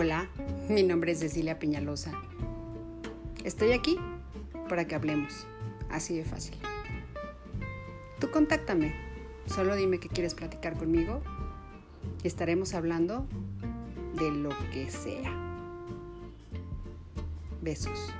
Hola, mi nombre es Cecilia Peñalosa. Estoy aquí para que hablemos, así de fácil. Tú contáctame, solo dime que quieres platicar conmigo y estaremos hablando de lo que sea. Besos.